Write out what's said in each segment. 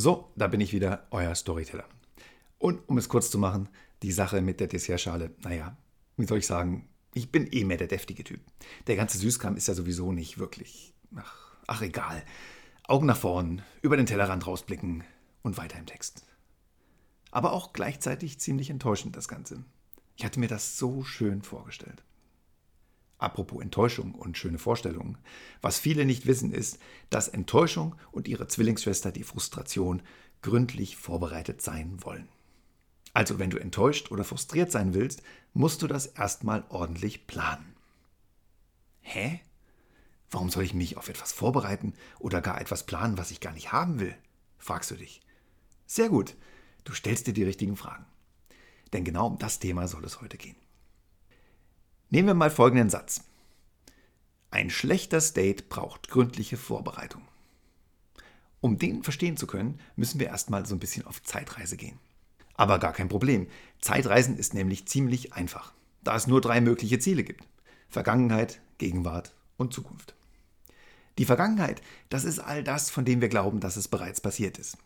So, da bin ich wieder, euer Storyteller. Und um es kurz zu machen, die Sache mit der Dessertschale, naja, wie soll ich sagen, ich bin eh mehr der deftige Typ. Der ganze Süßkram ist ja sowieso nicht wirklich, ach, ach egal. Augen nach vorn, über den Tellerrand rausblicken und weiter im Text. Aber auch gleichzeitig ziemlich enttäuschend das Ganze. Ich hatte mir das so schön vorgestellt. Apropos Enttäuschung und schöne Vorstellungen. Was viele nicht wissen, ist, dass Enttäuschung und ihre Zwillingsschwester, die Frustration, gründlich vorbereitet sein wollen. Also wenn du enttäuscht oder frustriert sein willst, musst du das erstmal ordentlich planen. Hä? Warum soll ich mich auf etwas vorbereiten oder gar etwas planen, was ich gar nicht haben will? fragst du dich. Sehr gut, du stellst dir die richtigen Fragen. Denn genau um das Thema soll es heute gehen. Nehmen wir mal folgenden Satz. Ein schlechter State braucht gründliche Vorbereitung. Um den verstehen zu können, müssen wir erstmal so ein bisschen auf Zeitreise gehen. Aber gar kein Problem. Zeitreisen ist nämlich ziemlich einfach, da es nur drei mögliche Ziele gibt. Vergangenheit, Gegenwart und Zukunft. Die Vergangenheit, das ist all das, von dem wir glauben, dass es bereits passiert ist.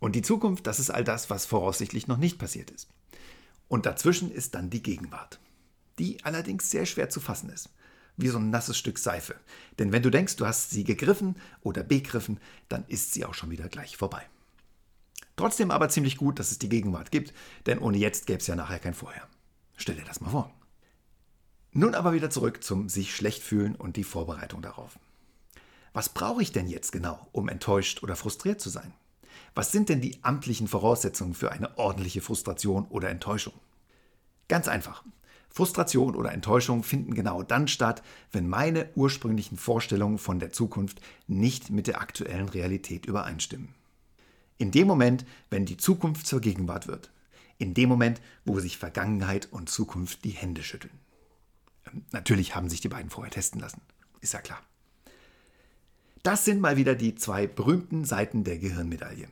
Und die Zukunft, das ist all das, was voraussichtlich noch nicht passiert ist. Und dazwischen ist dann die Gegenwart die allerdings sehr schwer zu fassen ist. Wie so ein nasses Stück Seife. Denn wenn du denkst, du hast sie gegriffen oder begriffen, dann ist sie auch schon wieder gleich vorbei. Trotzdem aber ziemlich gut, dass es die Gegenwart gibt, denn ohne jetzt gäbe es ja nachher kein Vorher. Stell dir das mal vor. Nun aber wieder zurück zum sich schlecht fühlen und die Vorbereitung darauf. Was brauche ich denn jetzt genau, um enttäuscht oder frustriert zu sein? Was sind denn die amtlichen Voraussetzungen für eine ordentliche Frustration oder Enttäuschung? Ganz einfach. Frustration oder Enttäuschung finden genau dann statt, wenn meine ursprünglichen Vorstellungen von der Zukunft nicht mit der aktuellen Realität übereinstimmen. In dem Moment, wenn die Zukunft zur Gegenwart wird. In dem Moment, wo sich Vergangenheit und Zukunft die Hände schütteln. Ähm, natürlich haben sich die beiden vorher testen lassen. Ist ja klar. Das sind mal wieder die zwei berühmten Seiten der Gehirnmedaille.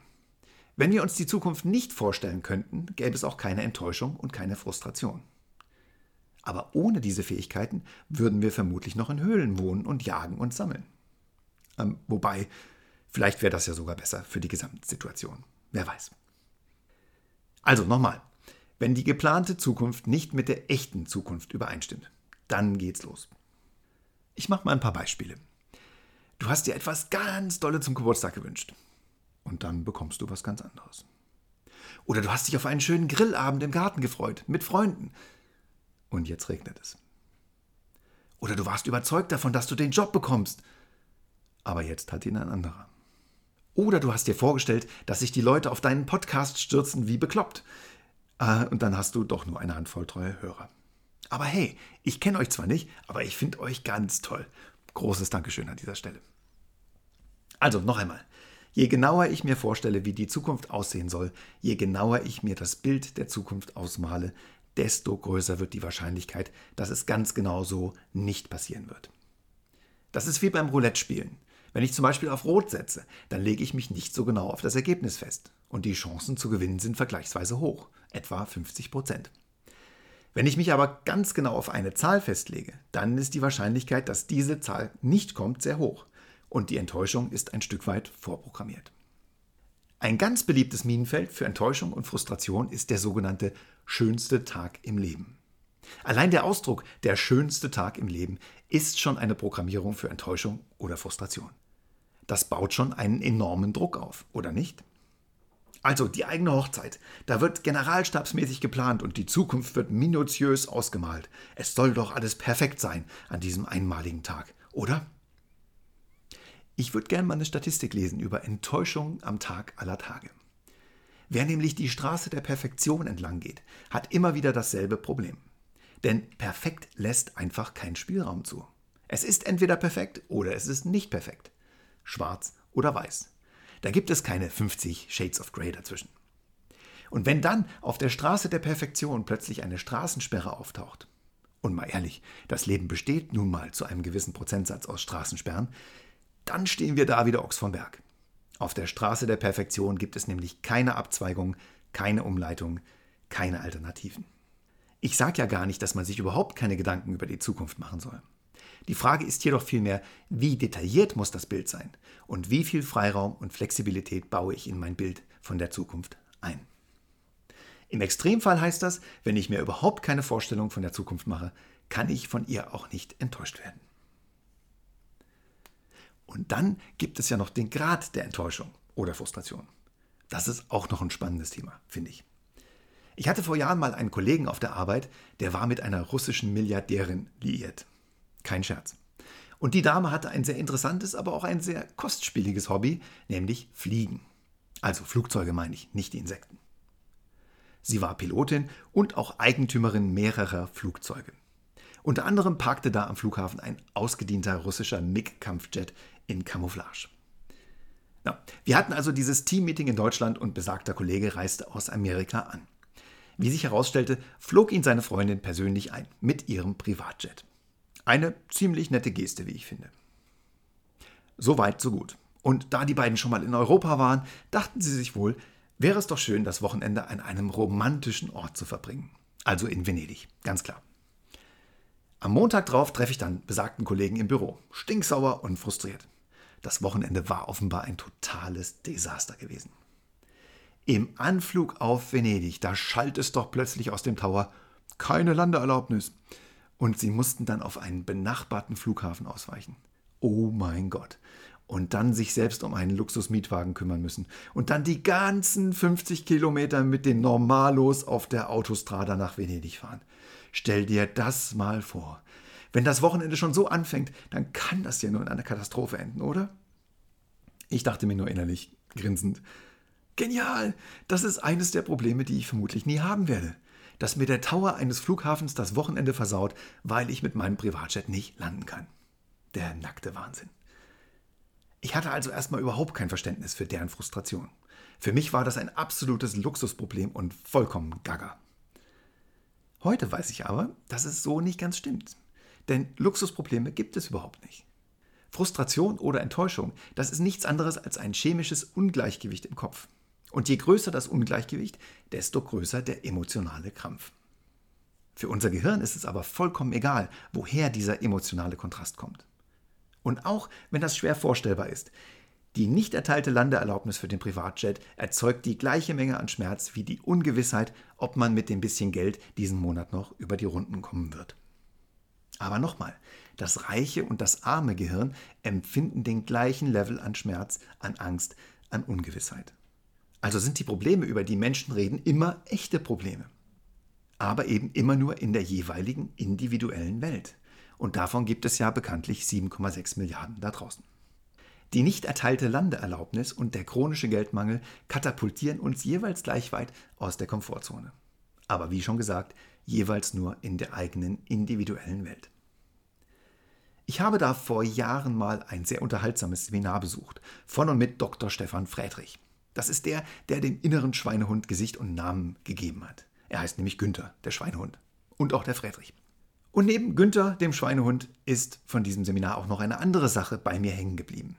Wenn wir uns die Zukunft nicht vorstellen könnten, gäbe es auch keine Enttäuschung und keine Frustration. Aber ohne diese Fähigkeiten würden wir vermutlich noch in Höhlen wohnen und jagen und sammeln. Ähm, wobei, vielleicht wäre das ja sogar besser für die Gesamtsituation. Wer weiß. Also nochmal, wenn die geplante Zukunft nicht mit der echten Zukunft übereinstimmt, dann geht's los. Ich mache mal ein paar Beispiele. Du hast dir etwas ganz Dolle zum Geburtstag gewünscht. Und dann bekommst du was ganz anderes. Oder du hast dich auf einen schönen Grillabend im Garten gefreut, mit Freunden und jetzt regnet es. Oder du warst überzeugt davon, dass du den Job bekommst, aber jetzt hat ihn ein anderer. Oder du hast dir vorgestellt, dass sich die Leute auf deinen Podcast stürzen wie bekloppt. Äh, und dann hast du doch nur eine Handvoll treue Hörer. Aber hey, ich kenne euch zwar nicht, aber ich finde euch ganz toll. Großes Dankeschön an dieser Stelle. Also noch einmal. Je genauer ich mir vorstelle, wie die Zukunft aussehen soll, je genauer ich mir das Bild der Zukunft ausmale, desto größer wird die Wahrscheinlichkeit, dass es ganz genau so nicht passieren wird. Das ist wie beim Roulette-Spielen. Wenn ich zum Beispiel auf Rot setze, dann lege ich mich nicht so genau auf das Ergebnis fest. Und die Chancen zu gewinnen sind vergleichsweise hoch, etwa 50 Prozent. Wenn ich mich aber ganz genau auf eine Zahl festlege, dann ist die Wahrscheinlichkeit, dass diese Zahl nicht kommt, sehr hoch. Und die Enttäuschung ist ein Stück weit vorprogrammiert. Ein ganz beliebtes Minenfeld für Enttäuschung und Frustration ist der sogenannte schönste Tag im Leben. Allein der Ausdruck der schönste Tag im Leben ist schon eine Programmierung für Enttäuschung oder Frustration. Das baut schon einen enormen Druck auf, oder nicht? Also die eigene Hochzeit. Da wird generalstabsmäßig geplant und die Zukunft wird minutiös ausgemalt. Es soll doch alles perfekt sein an diesem einmaligen Tag, oder? Ich würde gerne mal eine Statistik lesen über Enttäuschung am Tag aller Tage. Wer nämlich die Straße der Perfektion entlang geht, hat immer wieder dasselbe Problem. Denn perfekt lässt einfach keinen Spielraum zu. Es ist entweder perfekt oder es ist nicht perfekt. Schwarz oder weiß. Da gibt es keine 50 Shades of Grey dazwischen. Und wenn dann auf der Straße der Perfektion plötzlich eine Straßensperre auftaucht, und mal ehrlich, das Leben besteht nun mal zu einem gewissen Prozentsatz aus Straßensperren, dann stehen wir da wieder Ochs vom Berg. Auf der Straße der Perfektion gibt es nämlich keine Abzweigung, keine Umleitung, keine Alternativen. Ich sage ja gar nicht, dass man sich überhaupt keine Gedanken über die Zukunft machen soll. Die Frage ist jedoch vielmehr, wie detailliert muss das Bild sein und wie viel Freiraum und Flexibilität baue ich in mein Bild von der Zukunft ein. Im Extremfall heißt das, wenn ich mir überhaupt keine Vorstellung von der Zukunft mache, kann ich von ihr auch nicht enttäuscht werden. Und dann gibt es ja noch den Grad der Enttäuschung oder Frustration. Das ist auch noch ein spannendes Thema, finde ich. Ich hatte vor Jahren mal einen Kollegen auf der Arbeit, der war mit einer russischen Milliardärin liiert. Kein Scherz. Und die Dame hatte ein sehr interessantes, aber auch ein sehr kostspieliges Hobby, nämlich Fliegen. Also Flugzeuge meine ich, nicht die Insekten. Sie war Pilotin und auch Eigentümerin mehrerer Flugzeuge. Unter anderem parkte da am Flughafen ein ausgedienter russischer MiG-Kampfjet in Camouflage. Ja, wir hatten also dieses Teammeeting in Deutschland und besagter Kollege reiste aus Amerika an. Wie sich herausstellte, flog ihn seine Freundin persönlich ein mit ihrem Privatjet. Eine ziemlich nette Geste, wie ich finde. So weit, so gut. Und da die beiden schon mal in Europa waren, dachten sie sich wohl, wäre es doch schön, das Wochenende an einem romantischen Ort zu verbringen. Also in Venedig, ganz klar. Am Montag drauf treffe ich dann besagten Kollegen im Büro, stinksauer und frustriert. Das Wochenende war offenbar ein totales Desaster gewesen. Im Anflug auf Venedig, da schallt es doch plötzlich aus dem Tower keine Landeerlaubnis. Und sie mussten dann auf einen benachbarten Flughafen ausweichen. Oh mein Gott. Und dann sich selbst um einen Luxusmietwagen kümmern müssen. Und dann die ganzen 50 Kilometer mit den Normalos auf der Autostrada nach Venedig fahren. Stell dir das mal vor. Wenn das Wochenende schon so anfängt, dann kann das ja nur in einer Katastrophe enden, oder? Ich dachte mir nur innerlich, grinsend, Genial! Das ist eines der Probleme, die ich vermutlich nie haben werde. Dass mir der Tower eines Flughafens das Wochenende versaut, weil ich mit meinem Privatjet nicht landen kann. Der nackte Wahnsinn. Ich hatte also erstmal überhaupt kein Verständnis für deren Frustration. Für mich war das ein absolutes Luxusproblem und vollkommen gaga. Heute weiß ich aber, dass es so nicht ganz stimmt. Denn Luxusprobleme gibt es überhaupt nicht. Frustration oder Enttäuschung, das ist nichts anderes als ein chemisches Ungleichgewicht im Kopf. Und je größer das Ungleichgewicht, desto größer der emotionale Krampf. Für unser Gehirn ist es aber vollkommen egal, woher dieser emotionale Kontrast kommt. Und auch wenn das schwer vorstellbar ist, die nicht erteilte Landeerlaubnis für den Privatjet erzeugt die gleiche Menge an Schmerz wie die Ungewissheit, ob man mit dem bisschen Geld diesen Monat noch über die Runden kommen wird. Aber nochmal, das reiche und das arme Gehirn empfinden den gleichen Level an Schmerz, an Angst, an Ungewissheit. Also sind die Probleme, über die Menschen reden, immer echte Probleme. Aber eben immer nur in der jeweiligen individuellen Welt. Und davon gibt es ja bekanntlich 7,6 Milliarden da draußen. Die nicht erteilte Landeerlaubnis und der chronische Geldmangel katapultieren uns jeweils gleich weit aus der Komfortzone. Aber wie schon gesagt, jeweils nur in der eigenen individuellen Welt. Ich habe da vor Jahren mal ein sehr unterhaltsames Seminar besucht, von und mit Dr. Stefan Friedrich. Das ist der, der dem inneren Schweinehund Gesicht und Namen gegeben hat. Er heißt nämlich Günther, der Schweinehund. Und auch der Friedrich. Und neben Günther, dem Schweinehund, ist von diesem Seminar auch noch eine andere Sache bei mir hängen geblieben.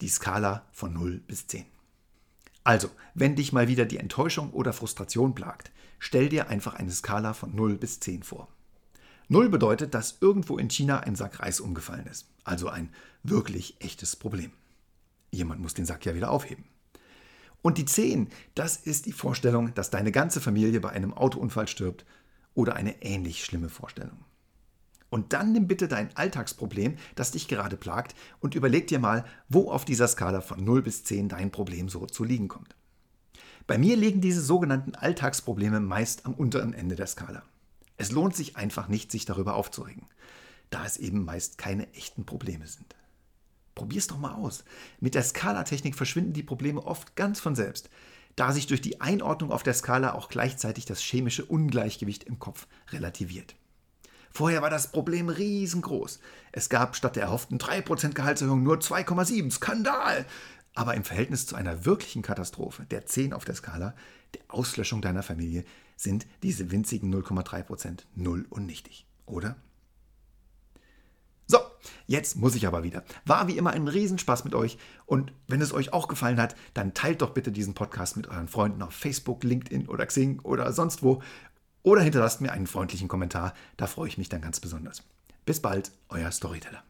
Die Skala von 0 bis 10. Also, wenn dich mal wieder die Enttäuschung oder Frustration plagt, stell dir einfach eine Skala von 0 bis 10 vor. 0 bedeutet, dass irgendwo in China ein Sack Reis umgefallen ist. Also ein wirklich echtes Problem. Jemand muss den Sack ja wieder aufheben. Und die 10, das ist die Vorstellung, dass deine ganze Familie bei einem Autounfall stirbt oder eine ähnlich schlimme Vorstellung. Und dann nimm bitte dein Alltagsproblem, das dich gerade plagt, und überleg dir mal, wo auf dieser Skala von 0 bis 10 dein Problem so zu liegen kommt. Bei mir liegen diese sogenannten Alltagsprobleme meist am unteren Ende der Skala. Es lohnt sich einfach nicht, sich darüber aufzuregen, da es eben meist keine echten Probleme sind. Probier's doch mal aus. Mit der Skalatechnik verschwinden die Probleme oft ganz von selbst, da sich durch die Einordnung auf der Skala auch gleichzeitig das chemische Ungleichgewicht im Kopf relativiert. Vorher war das Problem riesengroß. Es gab statt der erhofften 3% Gehaltserhöhung nur 2,7. Skandal! Aber im Verhältnis zu einer wirklichen Katastrophe, der 10 auf der Skala, der Auslöschung deiner Familie, sind diese winzigen 0,3% null und nichtig, oder? So, jetzt muss ich aber wieder. War wie immer ein Riesenspaß mit euch und wenn es euch auch gefallen hat, dann teilt doch bitte diesen Podcast mit euren Freunden auf Facebook, LinkedIn oder Xing oder sonst wo oder hinterlasst mir einen freundlichen Kommentar, da freue ich mich dann ganz besonders. Bis bald, euer Storyteller.